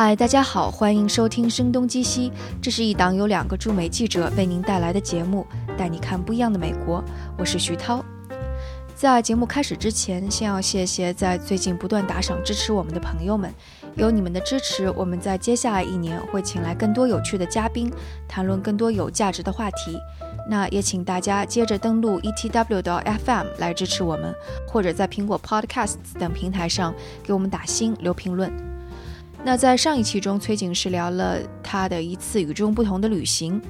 嗨，大家好，欢迎收听《声东击西》，这是一档由两个驻美记者为您带来的节目，带你看不一样的美国。我是徐涛。在节目开始之前，先要谢谢在最近不断打赏支持我们的朋友们，有你们的支持，我们在接下来一年会请来更多有趣的嘉宾，谈论更多有价值的话题。那也请大家接着登录 etw 的 FM 来支持我们，或者在苹果 Podcasts 等平台上给我们打星留评论。那在上一期中，崔景是聊了他的一次与众不同的旅行。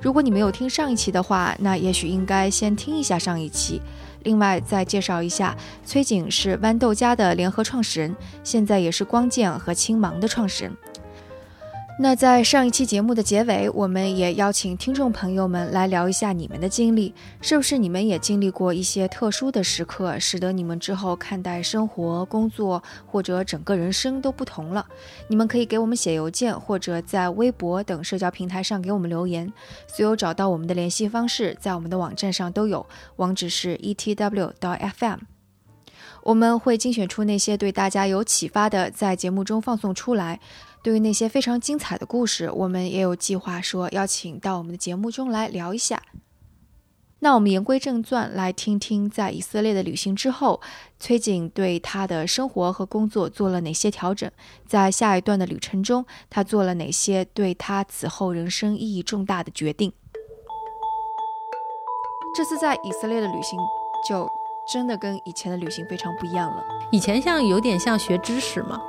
如果你没有听上一期的话，那也许应该先听一下上一期。另外再介绍一下，崔景是豌豆荚的联合创始人，现在也是光剑和青芒的创始人。那在上一期节目的结尾，我们也邀请听众朋友们来聊一下你们的经历，是不是你们也经历过一些特殊的时刻，使得你们之后看待生活、工作或者整个人生都不同了？你们可以给我们写邮件，或者在微博等社交平台上给我们留言。所有找到我们的联系方式，在我们的网站上都有，网址是 etw 到 fm。我们会精选出那些对大家有启发的，在节目中放送出来。对于那些非常精彩的故事，我们也有计划说邀请到我们的节目中来聊一下。那我们言归正传，来听听在以色列的旅行之后，崔景对他的生活和工作做了哪些调整，在下一段的旅程中，他做了哪些对他此后人生意义重大的决定。这次在以色列的旅行，就真的跟以前的旅行非常不一样了。以前像有点像学知识嘛。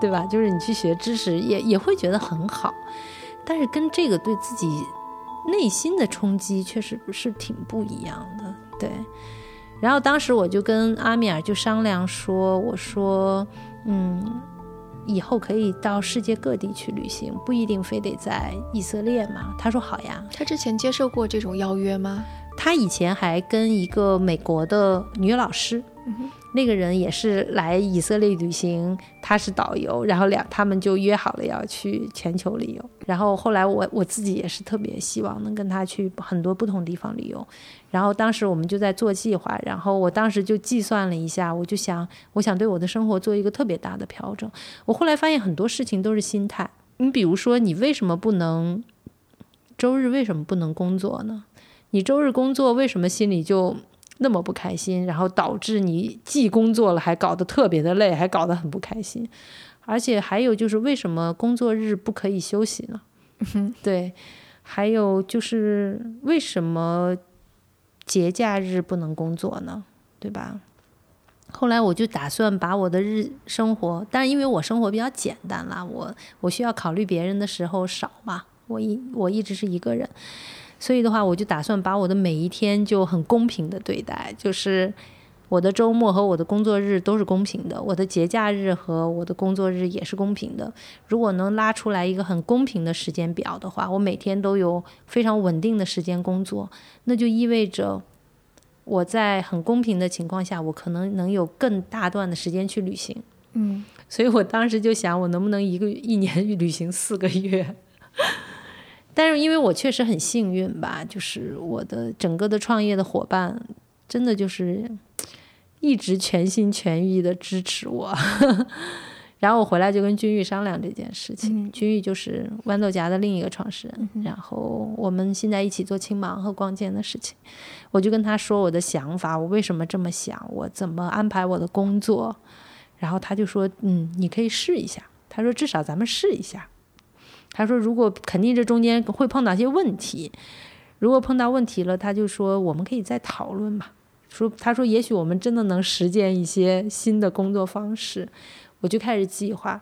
对吧？就是你去学知识，也也会觉得很好，但是跟这个对自己内心的冲击确实不是挺不一样的。对，然后当时我就跟阿米尔就商量说：“我说，嗯，以后可以到世界各地去旅行，不一定非得在以色列嘛。”他说：“好呀。”他之前接受过这种邀约吗？他以前还跟一个美国的女老师。那个人也是来以色列旅行，他是导游，然后两他们就约好了要去全球旅游。然后后来我我自己也是特别希望能跟他去很多不同地方旅游。然后当时我们就在做计划，然后我当时就计算了一下，我就想，我想对我的生活做一个特别大的调整。我后来发现很多事情都是心态。你比如说，你为什么不能周日为什么不能工作呢？你周日工作为什么心里就？那么不开心，然后导致你既工作了，还搞得特别的累，还搞得很不开心。而且还有就是，为什么工作日不可以休息呢？对，还有就是为什么节假日不能工作呢？对吧？后来我就打算把我的日生活，但是因为我生活比较简单啦，我我需要考虑别人的时候少嘛，我一我一直是一个人。所以的话，我就打算把我的每一天就很公平的对待，就是我的周末和我的工作日都是公平的，我的节假日和我的工作日也是公平的。如果能拉出来一个很公平的时间表的话，我每天都有非常稳定的时间工作，那就意味着我在很公平的情况下，我可能能有更大段的时间去旅行。嗯，所以我当时就想，我能不能一个一年旅行四个月？但是因为我确实很幸运吧，就是我的整个的创业的伙伴，真的就是一直全心全意的支持我。然后我回来就跟君玉商量这件事情，君玉就是豌豆荚的另一个创始人，然后我们现在一起做青芒和光剑的事情。我就跟他说我的想法，我为什么这么想，我怎么安排我的工作。然后他就说，嗯，你可以试一下。他说至少咱们试一下。他说：“如果肯定这中间会碰到一些问题，如果碰到问题了，他就说我们可以再讨论嘛。说他说也许我们真的能实践一些新的工作方式。我就开始计划，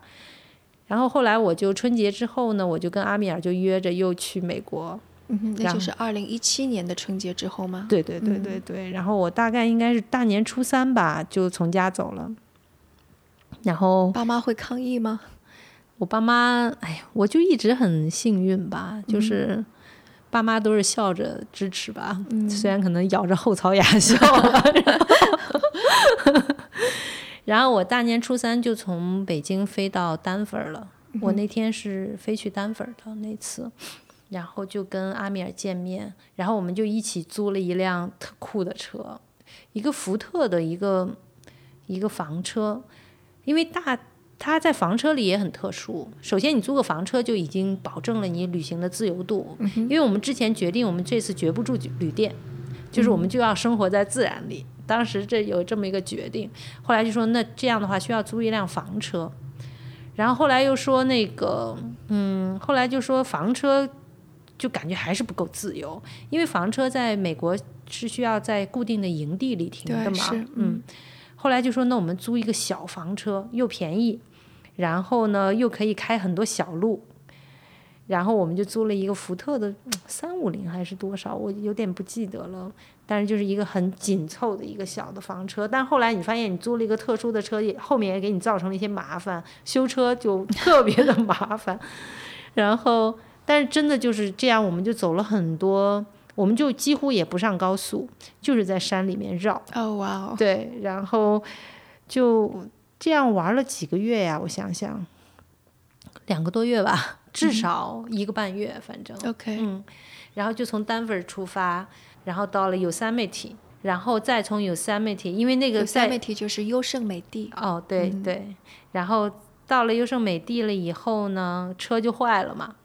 然后后来我就春节之后呢，我就跟阿米尔就约着又去美国。嗯，那就是二零一七年的春节之后吗？对对对对对。然后我大概应该是大年初三吧，就从家走了。然后爸妈会抗议吗？”我爸妈，哎呀，我就一直很幸运吧，就是爸妈都是笑着支持吧，虽然可能咬着后槽牙 笑。然后我大年初三就从北京飞到丹佛了，我那天是飞去丹佛的那次，然后就跟阿米尔见面，然后我们就一起租了一辆特酷的车，一个福特的一个一个房车，因为大。它在房车里也很特殊。首先，你租个房车就已经保证了你旅行的自由度，因为我们之前决定，我们这次绝不住旅店，就是我们就要生活在自然里。当时这有这么一个决定，后来就说那这样的话需要租一辆房车，然后后来又说那个，嗯，后来就说房车就感觉还是不够自由，因为房车在美国是需要在固定的营地里停的嘛，嗯，后来就说那我们租一个小房车又便宜。然后呢，又可以开很多小路，然后我们就租了一个福特的三五零还是多少，我有点不记得了。但是就是一个很紧凑的一个小的房车。但后来你发现你租了一个特殊的车，也后面也给你造成了一些麻烦，修车就特别的麻烦。然后，但是真的就是这样，我们就走了很多，我们就几乎也不上高速，就是在山里面绕。哦，哇哦。对，然后就。这样玩了几个月呀？我想想，两个多月吧，至少一个半月，反正。OK。嗯，然后就从丹佛出发，然后到了 Yosemite，然后再从 Yosemite，因为那个 Yosemite 就是优胜美地。哦，对对。然后到了优胜美地了以后呢，车就坏了嘛，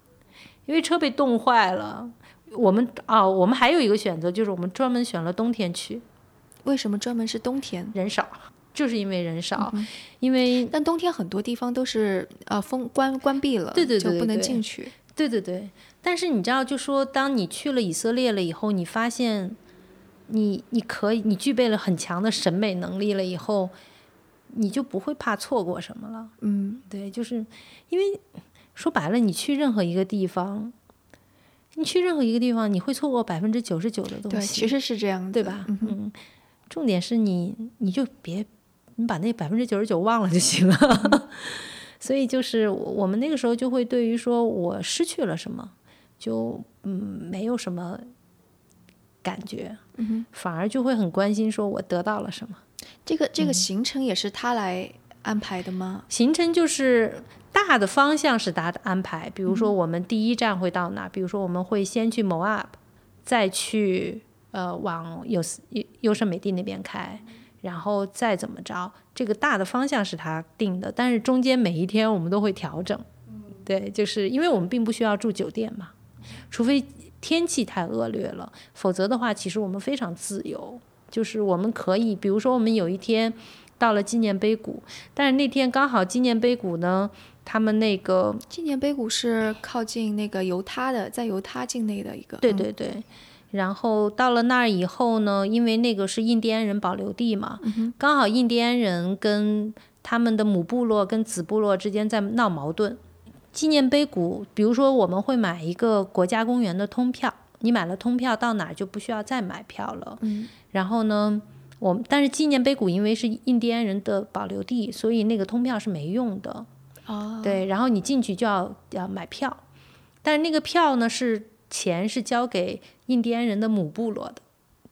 因为车被冻坏了。我们哦，我们还有一个选择，就是我们专门选了冬天去。为什么专门是冬天？人少。就是因为人少，因为但冬天很多地方都是呃封关关闭了，对对对，就不能进去。对对对，但是你知道，就说当你去了以色列了以后，你发现你你可以，你具备了很强的审美能力了以后，你就不会怕错过什么了。嗯，对，就是因为说白了，你去任何一个地方，你去任何一个地方，你会错过百分之九十九的东西。对，其实是这样，对吧？嗯，重点是你你就别。你把那百分之九十九忘了就行了，所以就是我们那个时候就会对于说我失去了什么，就嗯没有什么感觉，反而就会很关心说我得到了什么。这个这个行程也是他来安排的吗？行程就是大的方向是他的安排，比如说我们第一站会到哪？比如说我们会先去 Moab，再去呃往有优优胜美地那边开。然后再怎么着，这个大的方向是他定的，但是中间每一天我们都会调整。对，就是因为我们并不需要住酒店嘛，除非天气太恶劣了，否则的话，其实我们非常自由。就是我们可以，比如说我们有一天到了纪念碑谷，但是那天刚好纪念碑谷呢，他们那个纪念碑谷是靠近那个犹他的，在犹他境内的一个。对对对。然后到了那儿以后呢，因为那个是印第安人保留地嘛，刚好印第安人跟他们的母部落跟子部落之间在闹矛盾。纪念碑谷，比如说我们会买一个国家公园的通票，你买了通票到哪儿就不需要再买票了。然后呢，我但是纪念碑谷因为是印第安人的保留地，所以那个通票是没用的。哦，对，然后你进去就要要买票，但是那个票呢是。钱是交给印第安人的母部落的，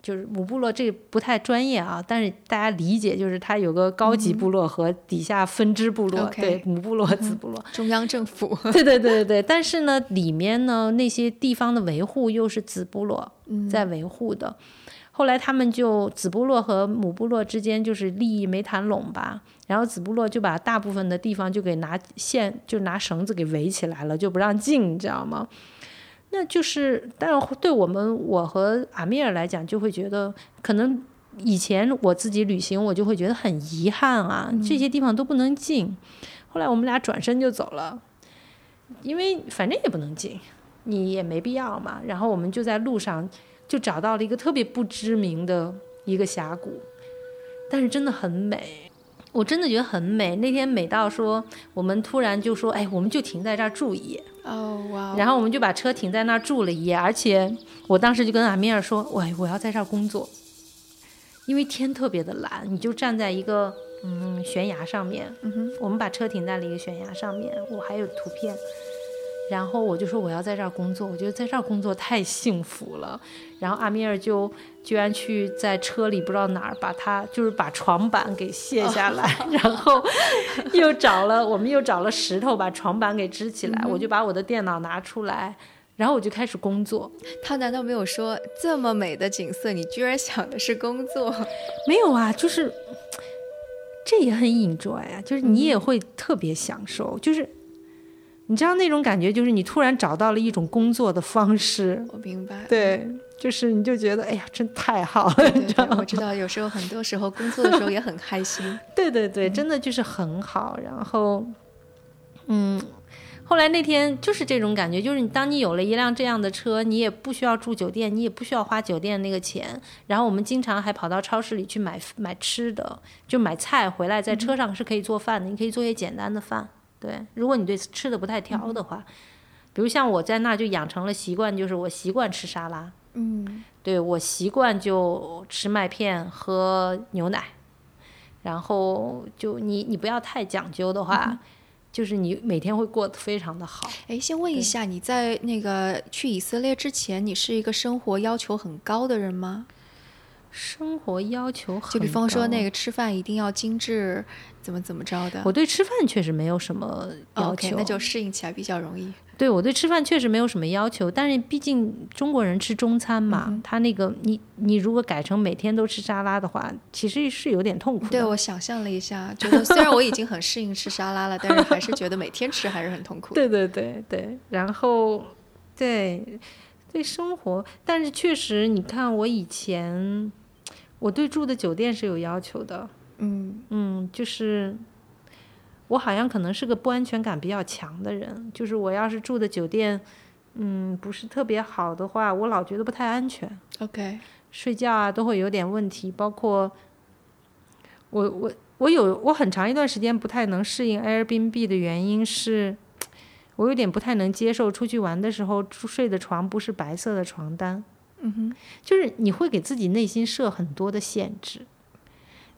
就是母部落这不太专业啊，但是大家理解就是它有个高级部落和底下分支部落，对母部落、子部落，中央政府，对对对对对。但是呢，里面呢那些地方的维护又是子部落在维护的。后来他们就子部落和母部落之间就是利益没谈拢吧，然后子部落就把大部分的地方就给拿线就拿绳子给围起来了，就不让进，你知道吗？那就是，但是对我们我和阿米尔来讲，就会觉得可能以前我自己旅行，我就会觉得很遗憾啊，这些地方都不能进。后来我们俩转身就走了，因为反正也不能进，你也没必要嘛。然后我们就在路上就找到了一个特别不知名的一个峡谷，但是真的很美，我真的觉得很美。那天美到说，我们突然就说，哎，我们就停在这儿住一夜。哦哇！然后我们就把车停在那儿住了一夜，而且我当时就跟阿米尔说：“喂，我要在这儿工作，因为天特别的蓝，你就站在一个嗯悬崖上面。嗯哼，我们把车停在了一个悬崖上面，我还有图片。然后我就说我要在这儿工作，我觉得在这儿工作太幸福了。然后阿米尔就。”居然去在车里不知道哪儿把他就是把床板给卸下来，然后又找了我们又找了石头把床板给支起来，我就把我的电脑拿出来，然后我就开始工作。他难道没有说这么美的景色，你居然想的是工作？没有啊，就是 这也很 enjoy 啊，就是你也会特别享受，就是你知道那种感觉，就是你突然找到了一种工作的方式，我明白。对，就是你就觉得哎呀，真太好了，对你知道吗？我知道，有时候很多时候工作的时候也很开心。对对对，真的就是很好。然后，嗯，后来那天就是这种感觉，就是你当你有了一辆这样的车，你也不需要住酒店，你也不需要花酒店那个钱。然后我们经常还跑到超市里去买买吃的，就买菜回来，在车上是可以做饭的，你可以做一些简单的饭。对，如果你对吃的不太挑的话，比如像我在那就养成了习惯，就是我习惯吃沙拉。嗯，对我习惯就吃麦片喝牛奶，然后就你你不要太讲究的话，就是你每天会过得非常的好。哎，先问一下，你在那个去以色列之前，你是一个生活要求很高的人吗？生活要求很就比方说那个吃饭一定要精致，怎么怎么着的？我对吃饭确实没有什么要求，那就适应起来比较容易。对我对吃饭确实没有什么要求，但是毕竟中国人吃中餐嘛，嗯他那个你你如果改成每天都吃沙拉的话，其实是有点痛苦的。对我想象了一下，觉得虽然我已经很适应吃沙拉了，但是还是觉得每天吃还是很痛苦。对对对对，然后对对生活，但是确实，你看我以前我对住的酒店是有要求的，嗯。嗯，就是我好像可能是个不安全感比较强的人，就是我要是住的酒店，嗯，不是特别好的话，我老觉得不太安全。，OK，睡觉啊都会有点问题，包括我我我有我很长一段时间不太能适应 Airbnb 的原因是，我有点不太能接受出去玩的时候睡的床不是白色的床单，嗯哼，就是你会给自己内心设很多的限制。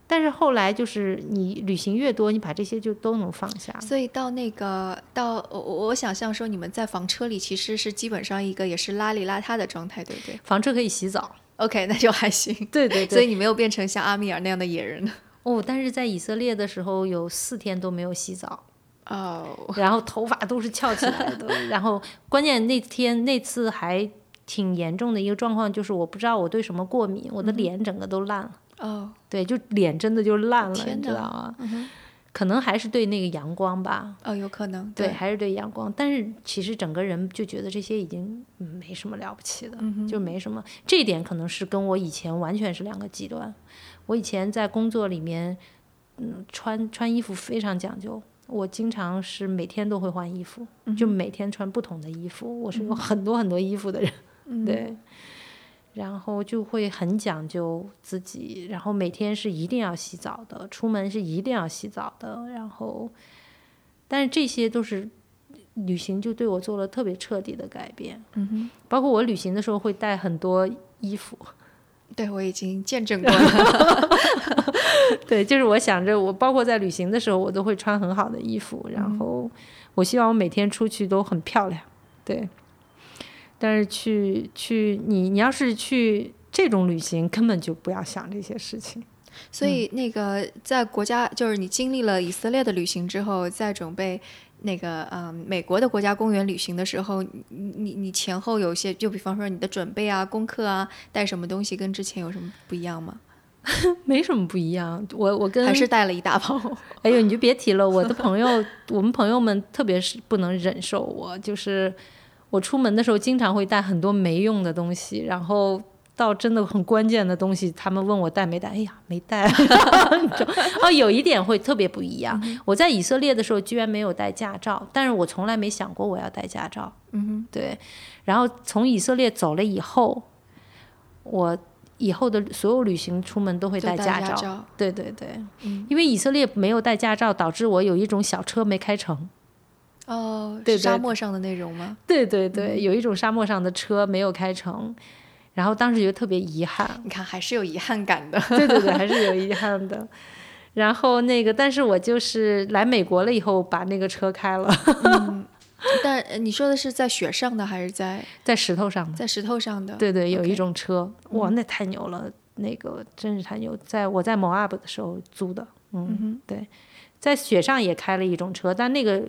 但是后来就是你旅行越多，你把这些就都能放下。所以到那个到我我我想象说，你们在房车里其实是基本上一个也是邋里邋遢的状态，对不对房车可以洗澡，？OK，那就还行。对对所以你没有变成像阿米尔那样的野人。哦，但是在以色列的时候有四天都没有洗澡。哦，然后头发都是翘起来的，然后关键那天那次还挺严重的一个状况，就是我不知道我对什么过敏，我的脸整个都烂了，哦，对，就脸真的就烂了，你知道吗？嗯，可能还是对那个阳光吧，哦，有可能，对，还是对阳光，但是其实整个人就觉得这些已经嗯没什么了不起的，就没什么，这一点可能是跟我以前完全是两个极端。我以前在工作里面，嗯，穿穿衣服非常讲究，我经常是每天都会换衣服，就每天穿不同的衣服，我是有很多很多衣服的人，嗯对。然后就会很讲究自己，然后每天是一定要洗澡的，出门是一定要洗澡的，然后，但是这些都是旅行就对我做了特别彻底的改变，嗯哼，包括我旅行的时候会带很多衣服，对我已经见证过了。对，就是我想着我包括在旅行的时候，我都会穿很好的衣服，然后我希望我每天出去都很漂亮，对。但是去去你你要是去这种旅行，根本就不要想这些事情。所以那个在国家，就是你经历了以色列的旅行之后，在准备那个嗯美国的国家公园旅行的时候，你你你前后有一些，就比方说你的准备啊、功课啊，带什么东西跟之前有什么不一样吗？没什么不一样，我我跟还是带了一大包？哎呦，你就别提了，我的朋友，我们朋友们特别是不能忍受我，就是我出门的时候经常会带很多没用的东西，然后到真的很关键的东西，他们问我带没带，哎呀，没带。哦，有一点会特别不一样，我在以色列的时候居然没有带驾照，但是我从来没想过我要带驾照。嗯对，然后从以色列走了以后，我以后的所有旅行出门都会带带驾照。驾照。对对对，嗯因为以色列没有带驾照，导致我有一种小车没开成。哦，对沙漠上的那种吗？对对对，有一种沙漠上的车没有开成，然后当时觉得特别遗憾。你看还是有遗憾感的。对对对，还是有遗憾的。然后那个，但是我就是来美国了以后，把那个车开了，但呃你说的是在雪上的还是在在石头上的。在石头上的？对对，有一种车，哇，那太牛了，那个真是太牛，在我在某 UP 的时候租的，嗯，嗯对，在雪上也开了一种车，但那个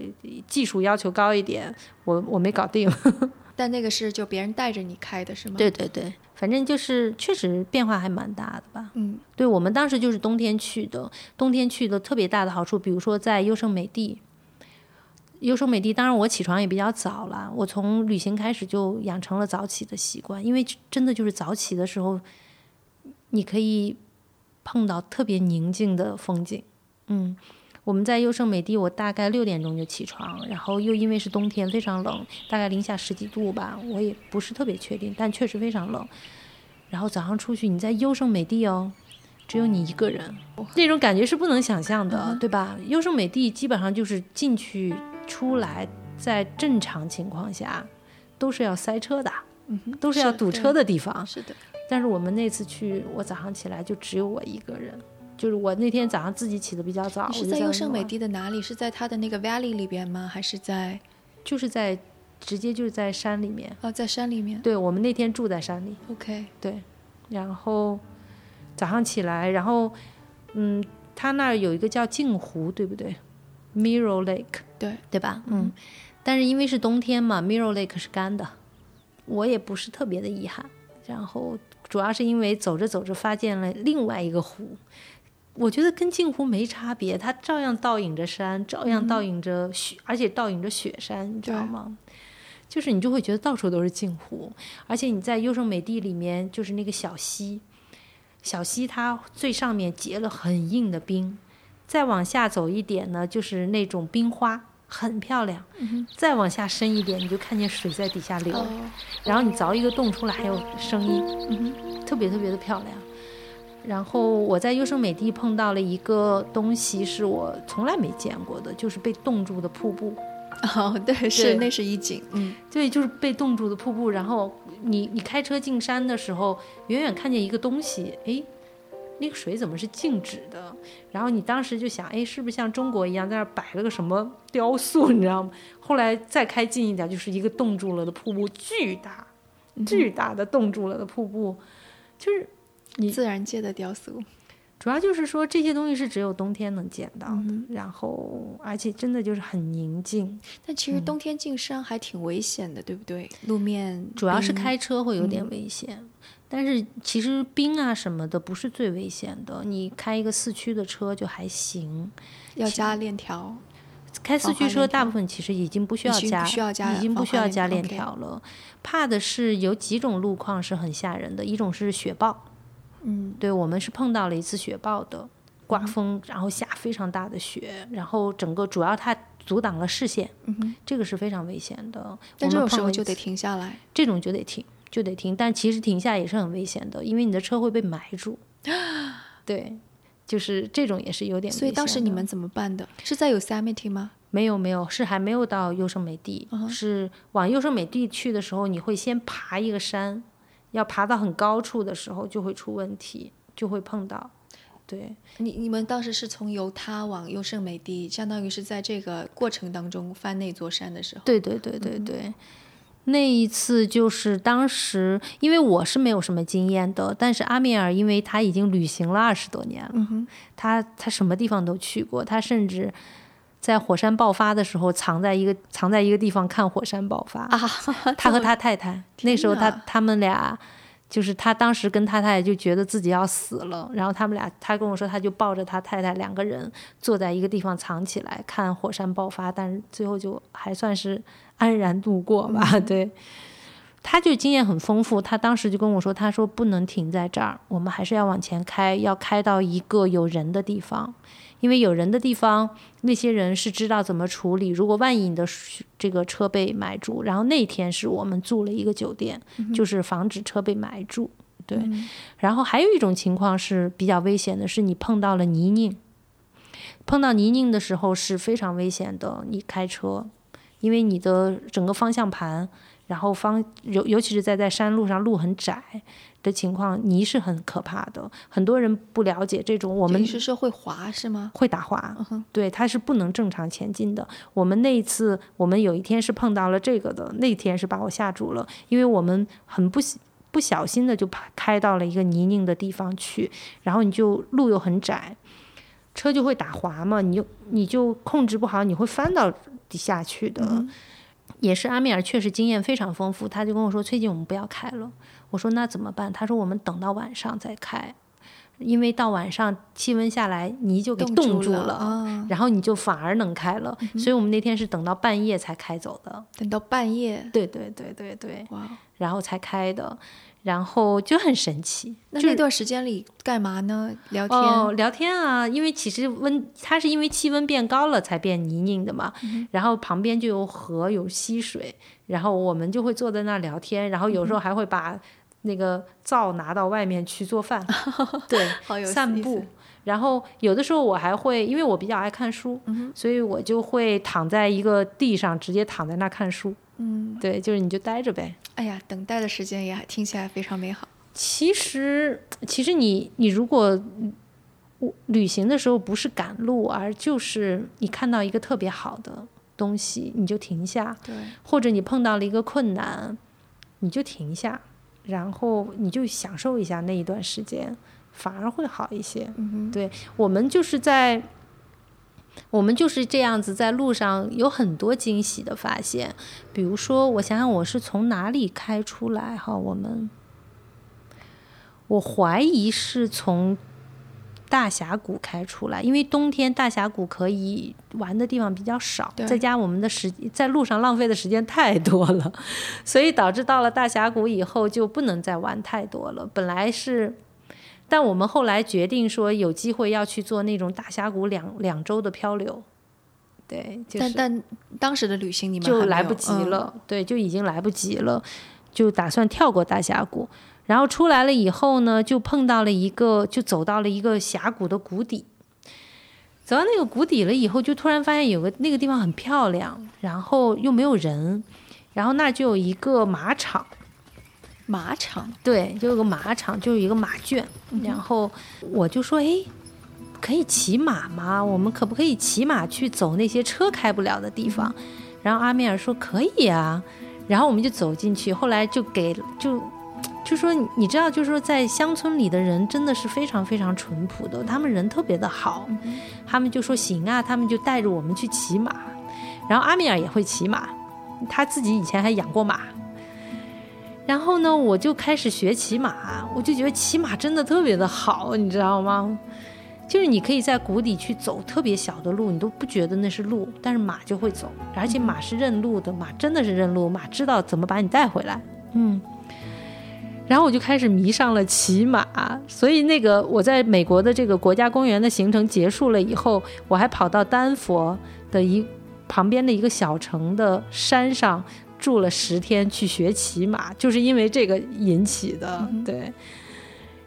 技术要求高一点，我我没搞定。但那个是就别人带着你开的是吗？对对对，反正就是确实变化还蛮大的吧。嗯对我们当时就是冬天去的，冬天去的特别大的好处，比如说在优胜美地。优胜美地，当然我起床也比较早了，我从旅行开始就养成了早起的习惯，因为真的就是早起的时候，你可以碰到特别宁静的风景。嗯，我们在优胜美地，我大概六点钟就起床，然后又因为是冬天，非常冷，大概零下十几度吧，我也不是特别确定，但确实非常冷。然后早上出去，你在优胜美地哦，只有你一个人，那种感觉是不能想象的，对吧？优胜美地基本上就是进去出来，在正常情况下都是要塞车的，都是要堵车的地方。是的，但是我们那次去，我早上起来就只有我一个人，就是我那天早上自己起的比较早，你是在优胜美地的哪里？是在它的那个 valley 里边吗？还是在就是在直接就是在山里面。哦，在山里面对我们那天住在山里，？OK，对，然后早上起来，然后嗯，他那儿有一个叫镜湖，对不对？Mirror Lake，对对吧？嗯，但是因为是冬天嘛，Mirror Lake 是干的，我也不是特别的遗憾。然后主要是因为走着走着发现了另外一个湖，我觉得跟镜湖没差别，它照样倒影着山，照样倒影着雪，而且倒影着雪山，你知道吗？就是你就会觉得到处都是镜湖，而且你在优胜美地里面，就是那个小溪，小溪它最上面结了很硬的冰，再往下走一点呢，就是那种冰花，很漂亮。再往下深一点，你就看见水在底下流，哦，然后你凿一个洞出来还有声音，嗯特别特别的漂亮。然后我在优胜美地碰到了一个东西，是我从来没见过的，就是被冻住的瀑布。哦，对，是对那是一景，嗯，对，就是被冻住的瀑布。然后你你开车进山的时候，远远看见一个东西，诶，那个水怎么是静止的？然后你当时就想，诶，是不是像中国一样在那儿摆了个什么雕塑，你知道吗？后来再开近一点，就是一个冻住了的瀑布，巨大、巨大的冻住了的瀑布，就是你自然界的雕塑，主要就是说这些东西是只有冬天能见到的，嗯然后而且真的就是很宁静。但其实冬天进山还挺危险的，对不对？路面主要是开车会有点危险，但是其实冰啊什么的不是最危险的，你开一个四驱的车就还行。要加链条，开四驱车大部分其实已经不需要加，需要加已经不需要加链条了。怕的是有几种路况是很吓人的，一种是雪暴，嗯，对我们是碰到了一次雪暴的，刮风，然后下非常大的雪，然后整个主要它阻挡了视线，嗯，这个是非常危险的。我但这们碰了一次种时候就得停下来，这种就得停，就得停。但其实停下也是很危险的，因为你的车会被埋住。对，就是这种也是有点危险。所以当时你们怎么办的？是在 Yosemite 吗？没有没有，是还没有到优胜美地，嗯是往优胜美地去的时候，你会先爬一个山，要爬到很高处的时候就会出问题，就会碰到。对，你你们当时是从犹他往优胜美地，相当于是在这个过程当中翻那座山的时候。对对对对对，那一次就是当时，因为我是没有什么经验的，但是阿米尔因为他已经旅行了二十多年了，嗯，他他什么地方都去过，他甚至在火山爆发的时候藏在一个藏在一个地方看火山爆发。啊，他和他太太那时候他他们俩。就是他当时跟他太太就觉得自己要死了，然后他们俩，他跟我说，他就抱着他太太两个人坐在一个地方藏起来看火山爆发，但是最后就还算是安然度过吧。对，他就经验很丰富，他当时就跟我说，他说不能停在这儿，我们还是要往前开，要开到一个有人的地方，因为有人的地方，那些人是知道怎么处理。如果万一你的这个车被埋住，然后那天是我们住了一个酒店，就是防止车被埋住。对，然后还有一种情况是比较危险的，是你碰到了泥泞。碰到泥泞的时候是非常危险的，你开车，因为你的整个方向盘，然后方尤尤其是在在山路上路很窄的情况，泥是很可怕的。很多人不了解这种，我们你是说会滑是吗？会打滑，对，它是不能正常前进的。我们那一次，我们有一天是碰到了这个的，那天是把我吓住了，因为我们很不不小心的就开开到了一个泥泞的地方去，然后你就路又很窄，车就会打滑嘛，你就你就控制不好，你会翻到底下去的。也是阿米尔确实经验非常丰富，他就跟我说，最近我们不要开了。我说那怎么办？他说我们等到晚上再开。因为到晚上气温下来，泥就给冻住了，然后你就反而能开了。所以我们那天是等到半夜才开走的。等到半夜？对对对对对。哇！然后才开的，然后就很神奇。那那段时间里干嘛呢？聊天？哦，聊天啊！因为其实温，它是因为气温变高了才变泥泞的嘛。然后旁边就有河有溪水，然后我们就会坐在那儿聊天，然后有时候还会把。那个灶拿到外面去做饭，对，散步。然后有的时候我还会，因为我比较爱看书，所以我就会躺在一个地上，直接躺在那看书。嗯，对，就是你就待着呗。哎呀，等待的时间也听起来非常美好。其实，其实你你如果旅行的时候不是赶路，而就是你看到一个特别好的东西，你就停下。对。或者你碰到了一个困难，你就停下。然后你就享受一下那一段时间，反而会好一些。嗯对我们就是在，我们就是这样子，在路上有很多惊喜的发现。比如说，我想想，我是从哪里开出来？哈，我们，我怀疑是从。大峡谷开出来，因为冬天大峡谷可以玩的地方比较少，再加我们的时在路上浪费的时间太多了，所以导致到了大峡谷以后就不能再玩太多了。本来是，但我们后来决定说有机会要去做那种大峡谷两两周的漂流，对，但但当时的旅行你们就来不及了，对，就已经来不及了，就打算跳过大峡谷。然后出来了以后呢，就碰到了一个，就走到了一个峡谷的谷底。走到那个谷底了以后，就突然发现有个那个地方很漂亮，然后又没有人，然后那就有一个马场。马场？对，就有个马场，就有一个马圈。然后我就说：“哎，可以骑马吗？我们可不可以骑马去走那些车开不了的地方？”然后阿米尔说：“可以啊。”然后我们就走进去，后来就给就。就说你知道，就是说在乡村里的人真的是非常非常淳朴的，他们人特别的好。他们就说行啊，他们就带着我们去骑马。然后阿米尔也会骑马，他自己以前还养过马。然后呢，我就开始学骑马，我就觉得骑马真的特别的好，你知道吗？就是你可以在谷底去走特别小的路，你都不觉得那是路，但是马就会走，而且马是认路的，马真的是认路，马知道怎么把你带回来。嗯。然后我就开始迷上了骑马，所以那个我在美国的这个国家公园的行程结束了以后，我还跑到丹佛的一旁边的一个小城的山上住了十天去学骑马，就是因为这个引起的。对，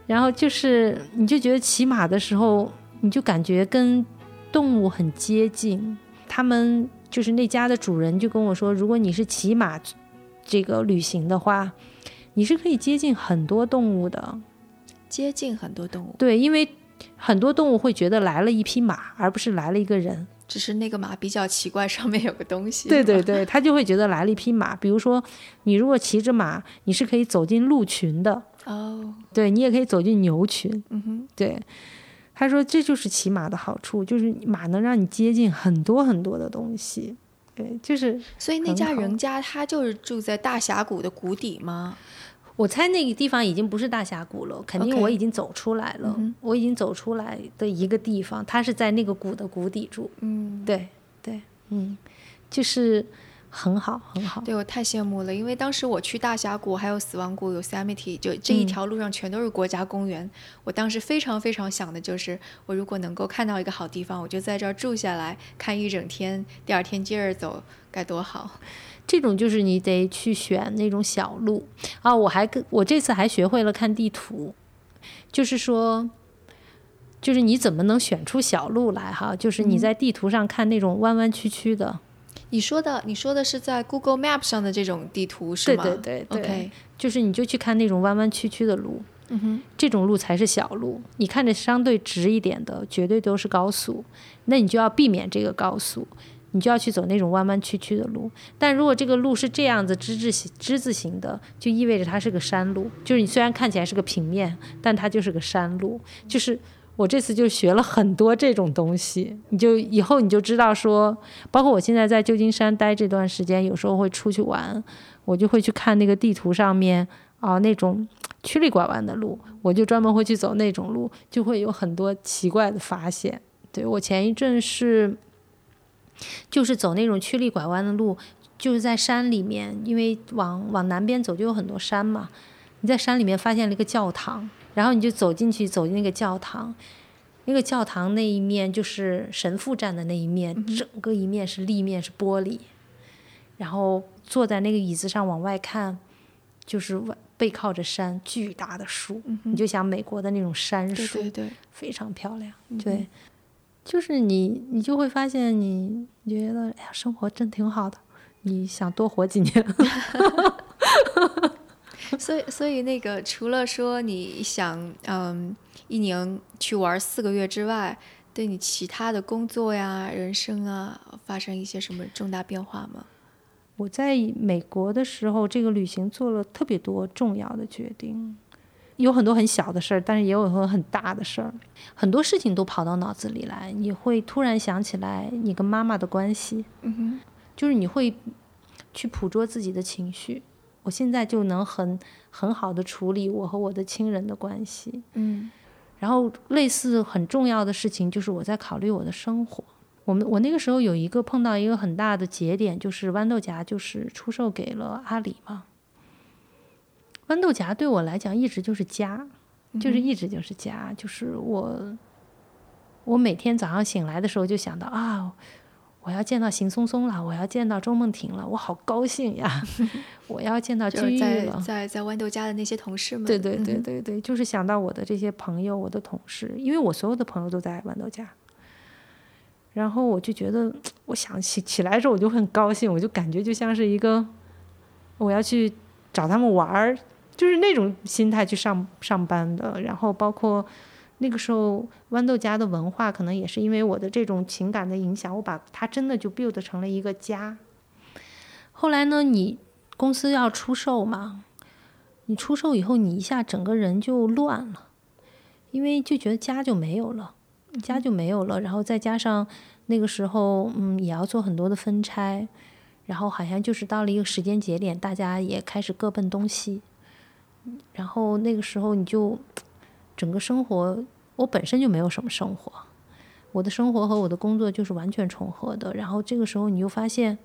然后就是你就觉得骑马的时候，你就感觉跟动物很接近。他们就是那家的主人就跟我说，如果你是骑马这个旅行的话。你是可以接近很多动物的，接近很多动物。对，因为很多动物会觉得来了一匹马，而不是来了一个人。只是那个马比较奇怪，上面有个东西。对对对，他就会觉得来了一匹马。比如说，你如果骑着马，你是可以走进鹿群的。哦。对你也可以走进牛群。嗯哼。对，他说这就是骑马的好处，就是马能让你接近很多很多的东西。对，就是。所以那家人家他就是住在大峡谷的谷底吗？我猜那个地方已经不是大峡谷了，肯定我已经走出来了。我已经走出来的一个地方，它是在那个谷的谷底住。嗯，对对，嗯，就是很好很好。对我太羡慕了，因为当时我去大峡谷，还有死亡谷，有 Yosemite，就这一条路上全都是国家公园。我当时非常非常想的就是，我如果能够看到一个好地方，我就在这儿住下来看一整天，第二天接着走，该多好。这种就是你得去选那种小路啊！我还跟我这次还学会了看地图，就是说，就是你怎么能选出小路来哈？就是你在地图上看那种弯弯曲曲的。你说的，你说的是在 Google Map 上的这种地图是吗？对对对对，就是你就去看那种弯弯曲曲的路，嗯哼，这种路才是小路。你看着相对直一点的，绝对都是高速，那你就要避免这个高速。你就要去走那种弯弯曲曲的路，但如果这个路是这样子之字形之字形的，就意味着它是个山路。就是你虽然看起来是个平面，但它就是个山路。就是我这次就学了很多这种东西，你就以后你就知道说，包括我现在在旧金山待这段时间，有时候会出去玩，我就会去看那个地图上面啊那种曲里拐弯的路，我就专门会去走那种路，就会有很多奇怪的发现。对我前一阵是，就是走那种曲里拐弯的路，就是在山里面，因为往往南边走就有很多山嘛，你在山里面发现了一个教堂。然后你就走进去，走进那个教堂，那个教堂那一面就是神父站的那一面，整个一面是立面是玻璃，然后坐在那个椅子上往外看，就是外背靠着山，巨大的树，你就想美国的那种山树，对对，非常漂亮，对，就是你你就会发现你你觉得哎呀生活真挺好的，你想多活几年。所以，所以那个除了说你想，嗯，一年去玩四个月之外，对你其他的工作呀、人生啊，发生一些什么重大变化吗？我在美国的时候，这个旅行做了特别多重要的决定，有很多很小的事儿，但是也有很多很大的事儿，很多事情都跑到脑子里来，你会突然想起来你跟妈妈的关系，嗯哼，就是你会去捕捉自己的情绪。我现在就能很很好的处理我和我的亲人的关系，嗯，然后类似很重要的事情就是我在考虑我的生活。我们我那个时候有一个碰到一个很大的节点，就是豌豆荚就是出售给了阿里嘛。豌豆荚对我来讲一直就是家，就是一直就是家，就是我我每天早上醒来的时候就想到啊。我要见到邢松松了，我要见到周梦婷了，我好高兴呀！我要见到君玉了，在在豌豆荚的那些同事们，对对对对对，就是想到我的这些朋友，我的同事，因为我所有的朋友都在豌豆荚，然后我就觉得，我想起起来之后我就很高兴，我就感觉就像是一个我要去找他们玩儿，就是那种心态去上上班的，然后包括。那个时候，豌豆荚的文化可能也是因为我的这种情感的影响，我把它真的就 build 成了一个家。后来呢，你公司要出售嘛，你出售以后，你一下整个人就乱了，因为就觉得家就没有了，家就没有了。然后再加上那个时候，嗯，也要做很多的分拆，然后好像就是到了一个时间节点，大家也开始各奔东西。然后那个时候你就。整个生活，我本身就没有什么生活，我的生活和我的工作就是完全重合的。然后这个时候，你又发现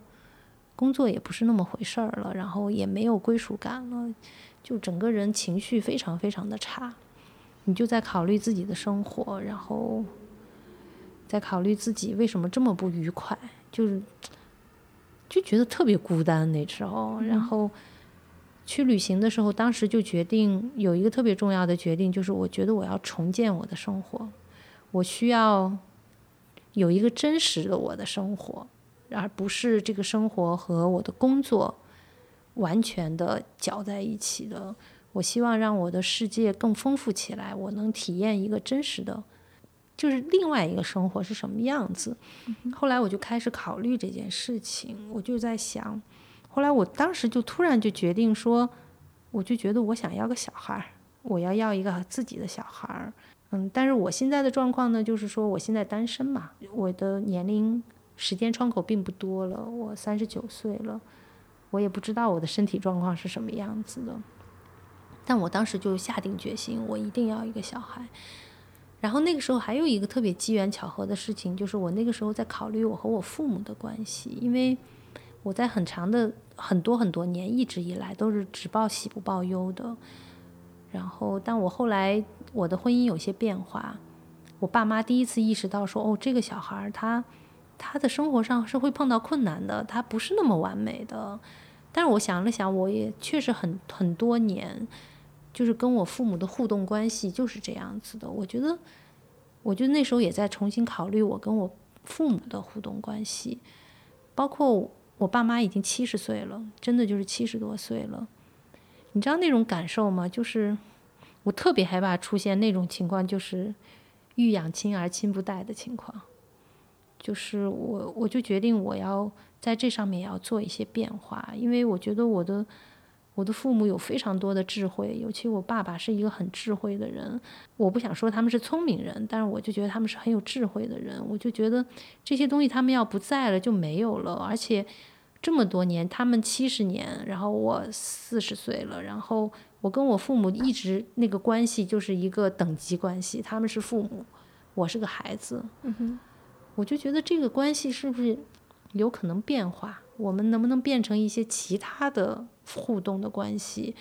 工作也不是那么回事儿了，然后也没有归属感了，就整个人情绪非常非常的差。你就在考虑自己的生活，然后在考虑自己为什么这么不愉快，就是就觉得特别孤单那时候，然后。去旅行的时候，当时就决定有一个特别重要的决定，就是我觉得我要重建我的生活，我需要有一个真实的我的生活，而不是这个生活和我的工作完全的搅在一起的。我希望让我的世界更丰富起来，我能体验一个真实的，就是另外一个生活是什么样子。后来我就开始考虑这件事情，我就在想。后来我当时就突然就决定说，我就觉得我想要个小孩儿，我要要一个自己的小孩儿。嗯，但是我现在的状况呢，就是说我现在单身嘛，我的年龄时间窗口并不多了，我三十九岁了，我也不知道我的身体状况是什么样子的。但我当时就下定决心，我一定要一个小孩。然后那个时候还有一个特别机缘巧合的事情，就是我那个时候在考虑我和我父母的关系，因为我在很长的。很多很多年，一直以来都是只报喜不报忧的。然后，但我后来我的婚姻有些变化，我爸妈第一次意识到说：“哦，这个小孩他他的生活上是会碰到困难的，他不是那么完美的。”但是我想了想，我也确实很很多年，就是跟我父母的互动关系就是这样子的。我觉得，我觉得那时候也在重新考虑我跟我父母的互动关系，包括。我爸妈已经七十岁了，真的就是七十多岁了。你知道那种感受吗？就是我特别害怕出现那种情况，就是欲养亲而亲不待的情况。就是我，我就决定我要在这上面要做一些变化，因为我觉得我的我的父母有非常多的智慧，尤其我爸爸是一个很智慧的人。我不想说他们是聪明人，但是我就觉得他们是很有智慧的人。我就觉得这些东西他们要不在了就没有了。而且这么多年，他们七十年，然后我四十岁了，然后我跟我父母一直那个关系就是一个等级关系，他们是父母，我是个孩子。嗯哼，我就觉得这个关系是不是有可能变化？我们能不能变成一些其他的？互动的关系，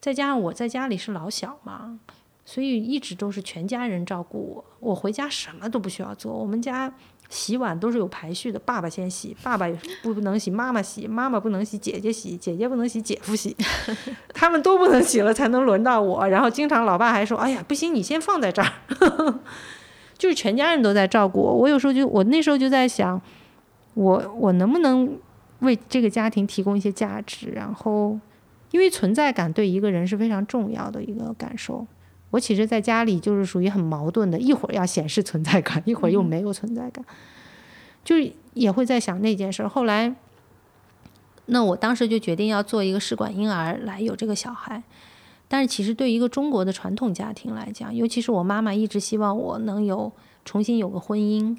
再加上我在家里是老小嘛，所以一直都是全家人照顾我。我回家什么都不需要做，我们家洗碗都是有排序的，爸爸先洗，爸爸不能洗，妈妈洗，妈妈不能洗，姐姐洗，姐姐不能洗，姐夫洗，他们都不能洗了才能轮到我。然后经常老爸还说：“哎呀，不行，你先放在这儿。”就是全家人都在照顾我。我有时候就我那时候就在想，我我能不能？为这个家庭提供一些价值，然后，因为存在感对一个人是非常重要的一个感受。我其实在家里就是属于很矛盾的，一会儿要显示存在感，一会儿又没有存在感，就也会在想那件事。后来，那我当时就决定要做一个试管婴儿来有这个小孩。但是其实对一个中国的传统家庭来讲，尤其是我妈妈一直希望我能有重新有个婚姻，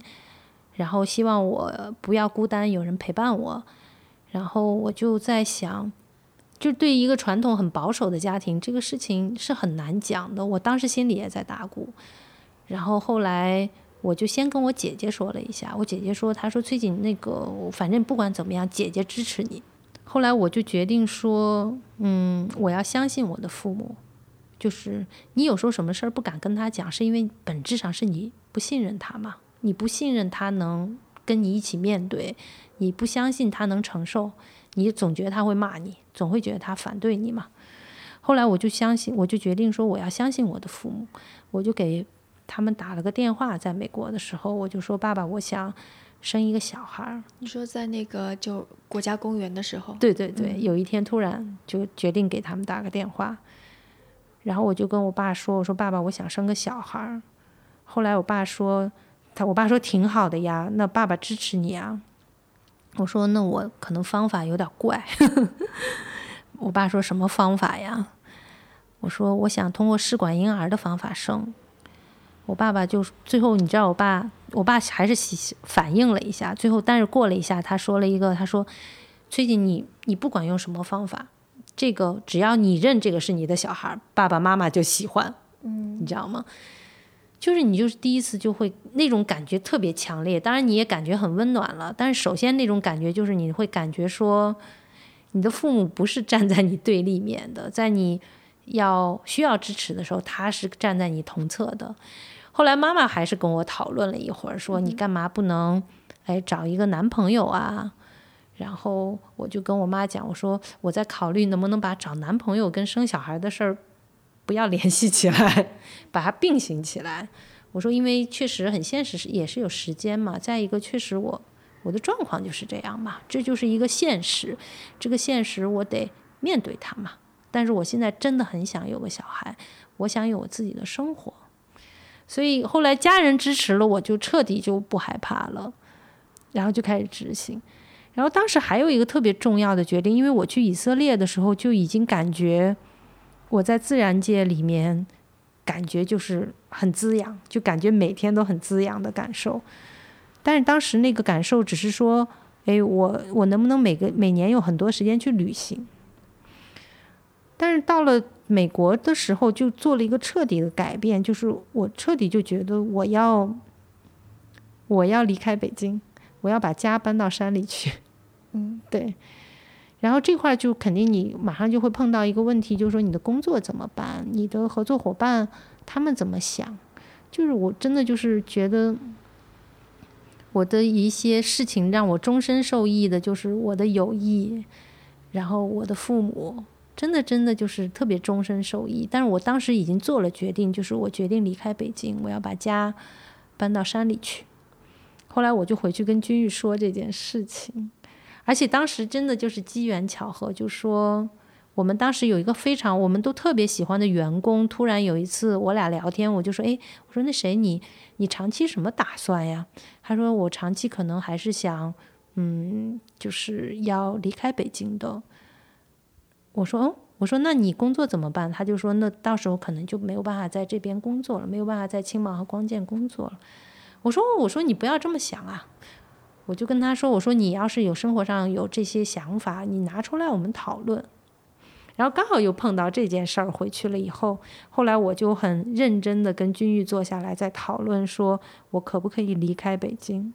然后希望我不要孤单，有人陪伴我。然后我就在想，就对一个传统很保守的家庭，这个事情是很难讲的。我当时心里也在打鼓。然后后来我就先跟我姐姐说了一下，我姐姐说，她说崔锦那个，反正不管怎么样，姐姐支持你。后来我就决定说，嗯，我要相信我的父母。就是你有时候什么事儿不敢跟他讲，是因为本质上是你不信任他嘛？你不信任他能跟你一起面对。你不相信他能承受，你总觉得他会骂你，总会觉得他反对你嘛。后来我就相信，我就决定说我要相信我的父母，我就给他们打了个电话。在美国的时候，我就说爸爸，我想生一个小孩儿。你说在那个就国家公园的时候？对对对，有一天突然就决定给他们打个电话，然后我就跟我爸说，我说爸爸，我想生个小孩儿。后来我爸说，他我爸说挺好的呀，那爸爸支持你啊。我说：“那我可能方法有点怪。”我爸说什么方法呀？我说：“我想通过试管婴儿的方法生。”我爸爸就最后，你知道，我爸，我爸还是反应了一下，最后，但是过了一下，他说了一个：“他说，崔姐，你你不管用什么方法，这个只要你认这个是你的小孩，爸爸妈妈就喜欢。”嗯，你知道吗？就是你就是第一次就会那种感觉特别强烈，当然你也感觉很温暖了。但是首先那种感觉就是你会感觉说，你的父母不是站在你对立面的，在你要需要支持的时候，他是站在你同侧的。后来妈妈还是跟我讨论了一会儿，说你干嘛不能哎找一个男朋友啊？然后我就跟我妈讲，我说我在考虑能不能把找男朋友跟生小孩的事儿。不要联系起来，把它并行起来。我说，因为确实很现实，是也是有时间嘛。再一个，确实我我的状况就是这样嘛，这就是一个现实。这个现实我得面对它嘛。但是我现在真的很想有个小孩，我想有我自己的生活。所以后来家人支持了，我就彻底就不害怕了，然后就开始执行。然后当时还有一个特别重要的决定，因为我去以色列的时候就已经感觉。我在自然界里面，感觉就是很滋养，就感觉每天都很滋养的感受。但是当时那个感受只是说，哎，我我能不能每个每年有很多时间去旅行？但是到了美国的时候，就做了一个彻底的改变，就是我彻底就觉得我要我要离开北京，我要把家搬到山里去。嗯，对。然后这块就肯定你马上就会碰到一个问题，就是说你的工作怎么办？你的合作伙伴他们怎么想？就是我真的就是觉得我的一些事情让我终身受益的，就是我的友谊，然后我的父母，真的真的就是特别终身受益。但是我当时已经做了决定，就是我决定离开北京，我要把家搬到山里去。后来我就回去跟君玉说这件事情。而且当时真的就是机缘巧合，就说我们当时有一个非常我们都特别喜欢的员工，突然有一次我俩聊天，我就说，哎，我说那谁你你长期什么打算呀？他说我长期可能还是想，嗯，就是要离开北京的。我说哦，我说那你工作怎么办？他就说那到时候可能就没有办法在这边工作了，没有办法在青芒和光剑工作了。我说我说你不要这么想啊，我就跟他说我说你要是有生活上有这些想法，你拿出来我们讨论。然后刚好又碰到这件事儿，回去了以后，后来我就很认真的跟君玉坐下来在讨论，说我可不可以离开北京，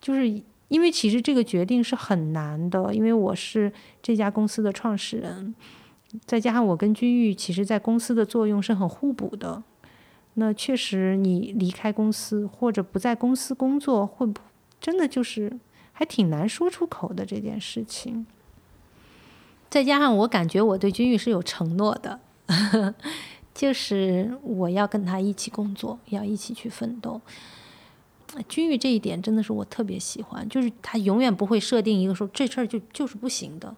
就是因为其实这个决定是很难的，因为我是这家公司的创始人，再加上我跟君玉其实在公司的作用是很互补的，那确实你离开公司或者不在公司工作，会不真的就是还挺难说出口的这件事情。再加上我感觉我对君玉是有承诺的，就是我要跟他一起工作，要一起去奋斗。君玉这一点真的是我特别喜欢，就是他永远不会设定一个说这事儿就就是不行的，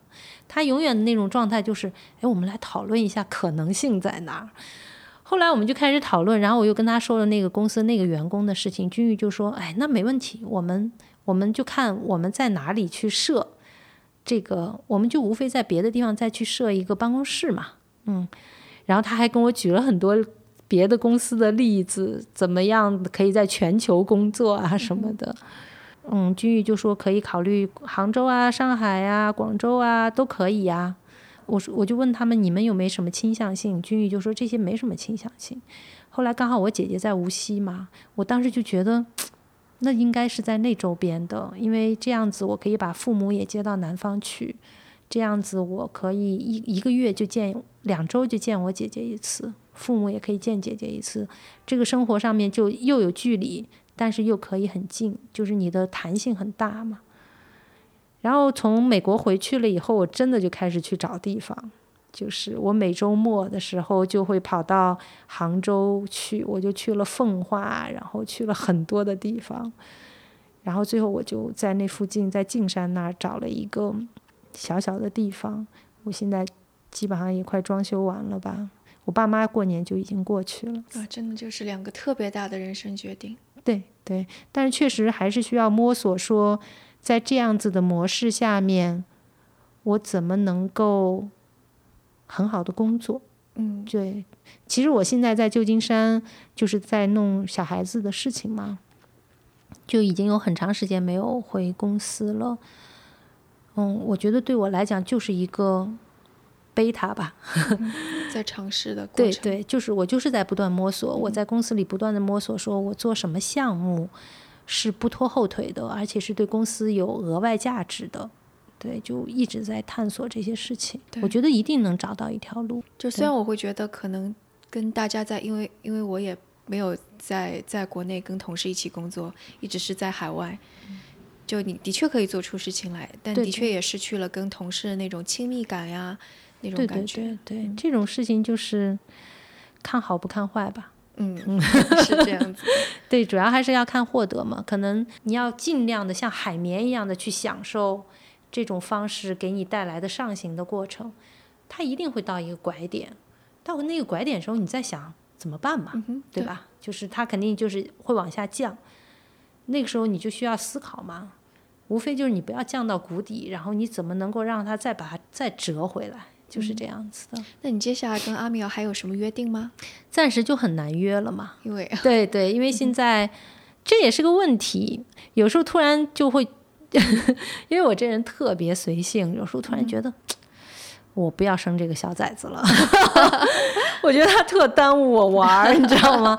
他永远的那种状态就是，哎，我们来讨论一下可能性在哪儿。后来我们就开始讨论，然后我又跟他说了那个公司那个员工的事情，君玉就说，哎，那没问题，我们我们就看我们在哪里去设。这个我们就无非在别的地方再去设一个办公室嘛，嗯，然后他还跟我举了很多别的公司的例子，怎么样可以在全球工作啊什么的，嗯，君玉就说可以考虑杭州啊、上海啊、广州啊都可以呀。我说我就问他们你们有没有什么倾向性？君玉就说这些没什么倾向性。后来刚好我姐姐在无锡嘛，我当时就觉得。那应该是在那周边的，因为这样子我可以把父母也接到南方去，这样子我可以一一个月就见两周就见我姐姐一次，父母也可以见姐姐一次，这个生活上面就又有距离，但是又可以很近，就是你的弹性很大嘛。然后从美国回去了以后，我真的就开始去找地方。就是我每周末的时候就会跑到杭州去，我就去了奉化，然后去了很多的地方，然后最后我就在那附近，在径山那儿找了一个小小的地方。我现在基本上也快装修完了吧，我爸妈过年就已经过去了。啊，真的就是两个特别大的人生决定。对对，但是确实还是需要摸索，说在这样子的模式下面，我怎么能够。很好的工作，嗯，对。其实我现在在旧金山，就是在弄小孩子的事情嘛，就已经有很长时间没有回公司了。嗯，我觉得对我来讲就是一个贝塔吧，在尝试的过程。对对，就是我就是在不断摸索，我在公司里不断的摸索，说我做什么项目是不拖后腿的，而且是对公司有额外价值的。对，就一直在探索这些事情。我觉得一定能找到一条路。就虽然我会觉得可能跟大家在，因为因为我也没有在在国内跟同事一起工作，一直是在海外。就你的确可以做出事情来，但的确也失去了跟同事的那种亲密感呀，那种感觉。对对对，这种事情就是看好不看坏吧。嗯，是这样子。对，主要还是要看获得嘛。可能你要尽量的像海绵一样的去享受。这种方式给你带来的上行的过程，它一定会到一个拐点。到那个拐点的时候，你在想怎么办嘛，对吧？就是它肯定就是会往下降。那个时候你就需要思考嘛，无非就是你不要降到谷底，然后你怎么能够让它再把它再折回来，就是这样子的。那你接下来跟阿米尔还有什么约定吗？暂时就很难约了嘛，因为 对对，因为现在这也是个问题，有时候突然就会。因为我这人特别随性，有时候突然觉得我不要生这个小崽子了，我觉得他特耽误我玩儿，你知道吗？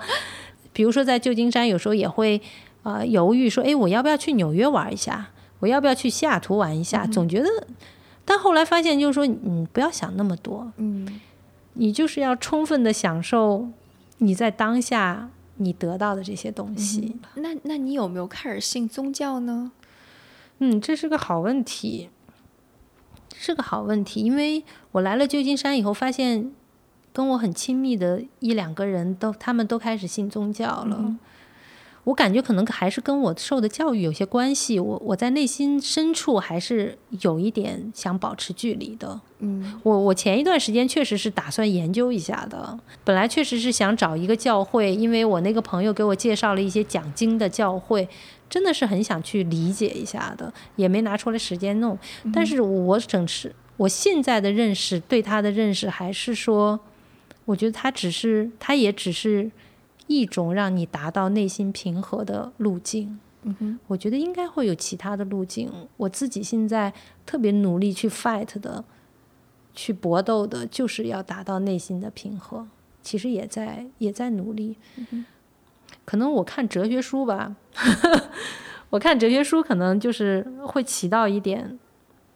比如说在旧金山，有时候也会啊犹豫说，哎，我要不要去纽约玩一下？我要不要去西雅图玩一下？总觉得，但后来发现就是说，你不要想那么多，嗯，你就是要充分的享受你在当下你得到的这些东西。那那你有没有开始信宗教呢？嗯，这是个好问题，是个好问题。因为我来了旧金山以后，发现跟我很亲密的一两个人都，他们都开始信宗教了。我感觉可能还是跟我受的教育有些关系。我我在内心深处还是有一点想保持距离的。嗯，我我前一段时间确实是打算研究一下的。本来确实是想找一个教会，因为我那个朋友给我介绍了一些讲经的教会。真的是很想去理解一下的，也没拿出来时间弄。但是我整是，我现在的认识对他的认识还是说，我觉得他只是，他也只是一种让你达到内心平和的路径。嗯哼，我觉得应该会有其他的路径。我自己现在特别努力去 fight 的，去搏斗的，就是要达到内心的平和。其实也在也在努力。可能我看哲学书吧，我看哲学书可能就是会起到一点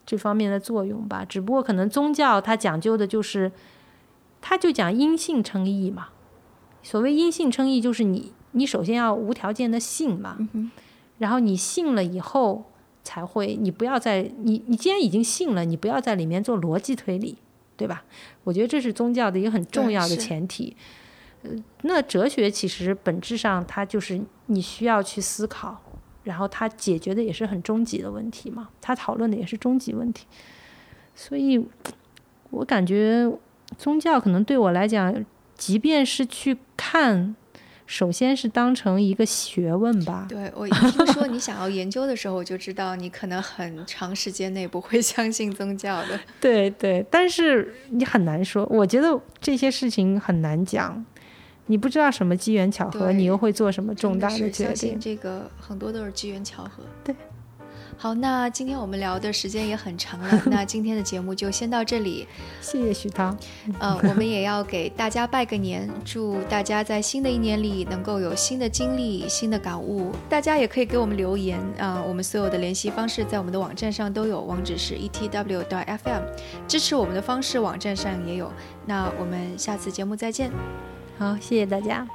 这方面的作用吧。只不过可能宗教它讲究的就是，它就讲因性称义嘛。所谓因信称义，就是你你首先要无条件的信嘛。嗯，然后你信了以后，才会你不要在你你既然已经信了，你不要在里面做逻辑推理，对吧？我觉得这是宗教的一个很重要的前提。呃，那哲学其实本质上它就是你需要去思考，然后它解决的也是很终极的问题嘛，它讨论的也是终极问题。所以，我感觉宗教可能对我来讲，即便是去看，首先是当成一个学问吧。对我一听说你想要研究的时候，我就知道你可能很长时间内不会相信宗教的。对对，但是你很难说，我觉得这些事情很难讲，你不知道什么机缘巧合，你又会做什么重大的是决相信定。这个很多都是机缘巧合。对。好，那今天我们聊的时间也很长了，那今天的节目就先到这里。谢谢徐涛，呃，我们也要给大家拜个年，祝大家在新的一年里能够有新的经历、新的感悟。大家也可以给我们留言啊、我们所有的联系方式在我们的网站上都有，网址是 etw FM，支持我们的方式网站上也有。那我们下次节目再见。好，谢谢大家。